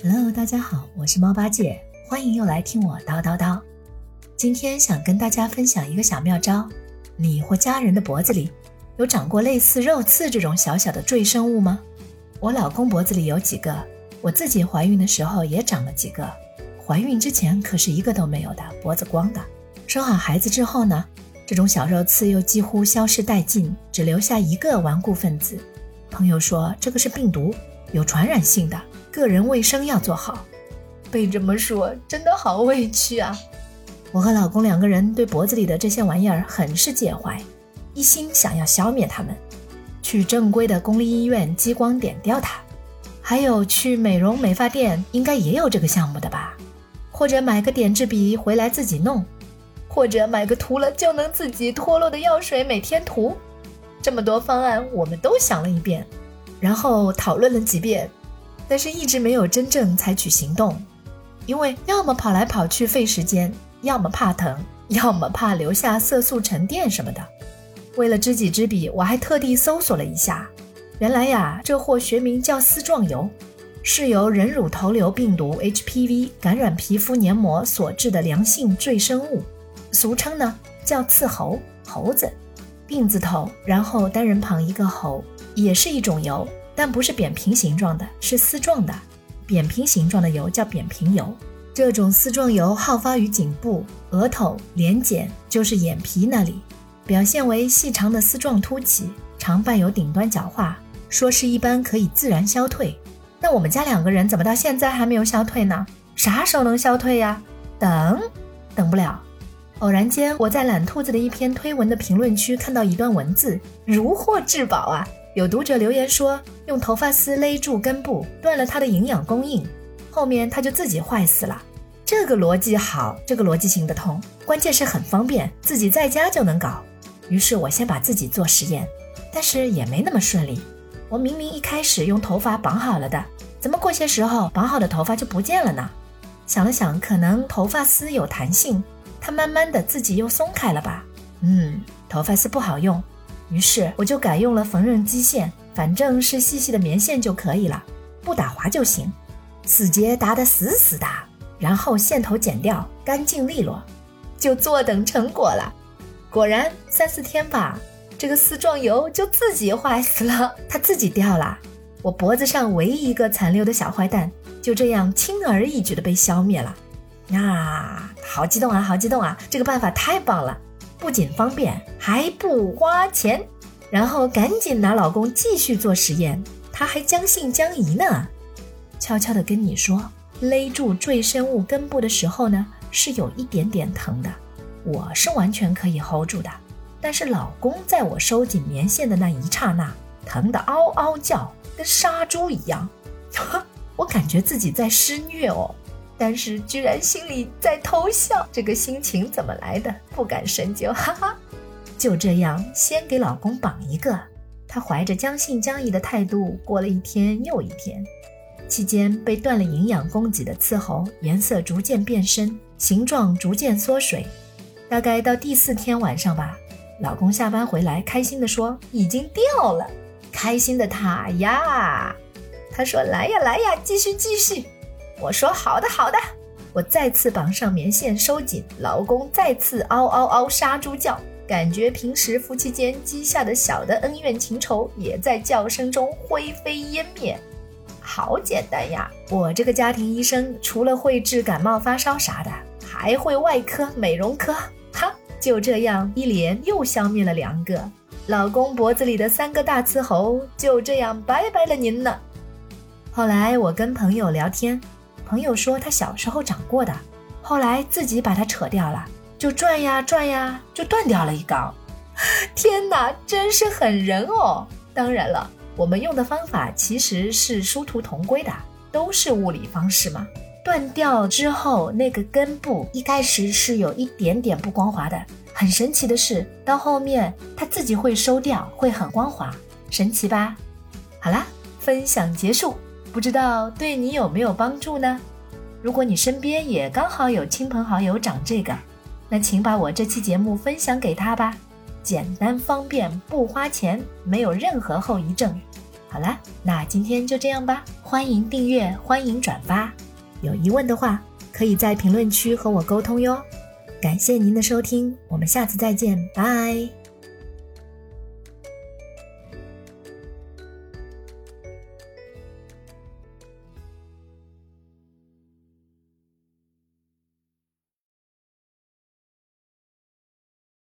Hello，大家好，我是猫八戒，欢迎又来听我叨叨叨。今天想跟大家分享一个小妙招，你或家人的脖子里有长过类似肉刺这种小小的赘生物吗？我老公脖子里有几个，我自己怀孕的时候也长了几个，怀孕之前可是一个都没有的，脖子光的。生好孩子之后呢，这种小肉刺又几乎消失殆尽，只留下一个顽固分子。朋友说这个是病毒，有传染性的。个人卫生要做好，被这么说真的好委屈啊！我和老公两个人对脖子里的这些玩意儿很是介怀，一心想要消灭它们，去正规的公立医院激光点掉它，还有去美容美发店，应该也有这个项目的吧？或者买个点痣笔回来自己弄，或者买个涂了就能自己脱落的药水每天涂。这么多方案，我们都想了一遍，然后讨论了几遍。但是一直没有真正采取行动，因为要么跑来跑去费时间，要么怕疼，要么怕留下色素沉淀什么的。为了知己知彼，我还特地搜索了一下，原来呀，这货学名叫丝状疣，是由人乳头瘤病毒 HPV 感染皮肤黏膜所致的良性赘生物，俗称呢叫刺猴，猴子，病字头，然后单人旁一个猴，也是一种疣。但不是扁平形状的，是丝状的。扁平形状的疣叫扁平疣。这种丝状疣好发于颈部、额头、脸睑，就是眼皮那里，表现为细长的丝状凸起，常伴有顶端角化，说是一般可以自然消退。那我们家两个人怎么到现在还没有消退呢？啥时候能消退呀？等，等不了。偶然间，我在懒兔子的一篇推文的评论区看到一段文字，如获至宝啊！有读者留言说，用头发丝勒住根部，断了它的营养供应，后面它就自己坏死了。这个逻辑好，这个逻辑行得通，关键是很方便，自己在家就能搞。于是我先把自己做实验，但是也没那么顺利。我明明一开始用头发绑好了的，怎么过些时候绑好的头发就不见了呢？想了想，可能头发丝有弹性，它慢慢的自己又松开了吧。嗯，头发丝不好用。于是我就改用了缝纫机线，反正是细细的棉线就可以了，不打滑就行，死结打得死死的，然后线头剪掉，干净利落，就坐等成果了。果然三四天吧，这个丝状疣就自己坏死了，它自己掉了。我脖子上唯一一个残留的小坏蛋就这样轻而易举的被消灭了。啊，好激动啊，好激动啊！这个办法太棒了。不仅方便还不花钱，然后赶紧拿老公继续做实验，他还将信将疑呢。悄悄地跟你说，勒住赘生物根部的时候呢，是有一点点疼的，我是完全可以 hold 住的。但是老公在我收紧棉线的那一刹那，疼得嗷嗷叫，跟杀猪一样，我感觉自己在施虐哦。但是居然心里在偷笑，这个心情怎么来的？不敢深究，哈哈。就这样，先给老公绑一个。他怀着将信将疑的态度过了一天又一天，期间被断了营养供给的刺喉颜色逐渐变深，形状逐渐缩水。大概到第四天晚上吧，老公下班回来，开心地说：“已经掉了。”开心的他呀，他说：“来呀来呀，继续继续。”我说好的好的，我再次绑上棉线收紧，老公再次嗷嗷嗷杀猪叫，感觉平时夫妻间积下的小的恩怨情仇也在叫声中灰飞烟灭。好简单呀，我这个家庭医生除了会治感冒发烧啥的，还会外科美容科。哈，就这样一连又消灭了两个，老公脖子里的三个大刺猴就这样拜拜了您了。后来我跟朋友聊天。朋友说他小时候长过的，后来自己把它扯掉了，就转呀转呀，就断掉了一根。天哪，真是狠人哦！当然了，我们用的方法其实是殊途同归的，都是物理方式嘛。断掉之后，那个根部一开始是有一点点不光滑的，很神奇的是，到后面它自己会收掉，会很光滑，神奇吧？好啦，分享结束。不知道对你有没有帮助呢？如果你身边也刚好有亲朋好友长这个，那请把我这期节目分享给他吧。简单方便，不花钱，没有任何后遗症。好了，那今天就这样吧。欢迎订阅，欢迎转发。有疑问的话，可以在评论区和我沟通哟。感谢您的收听，我们下次再见，拜。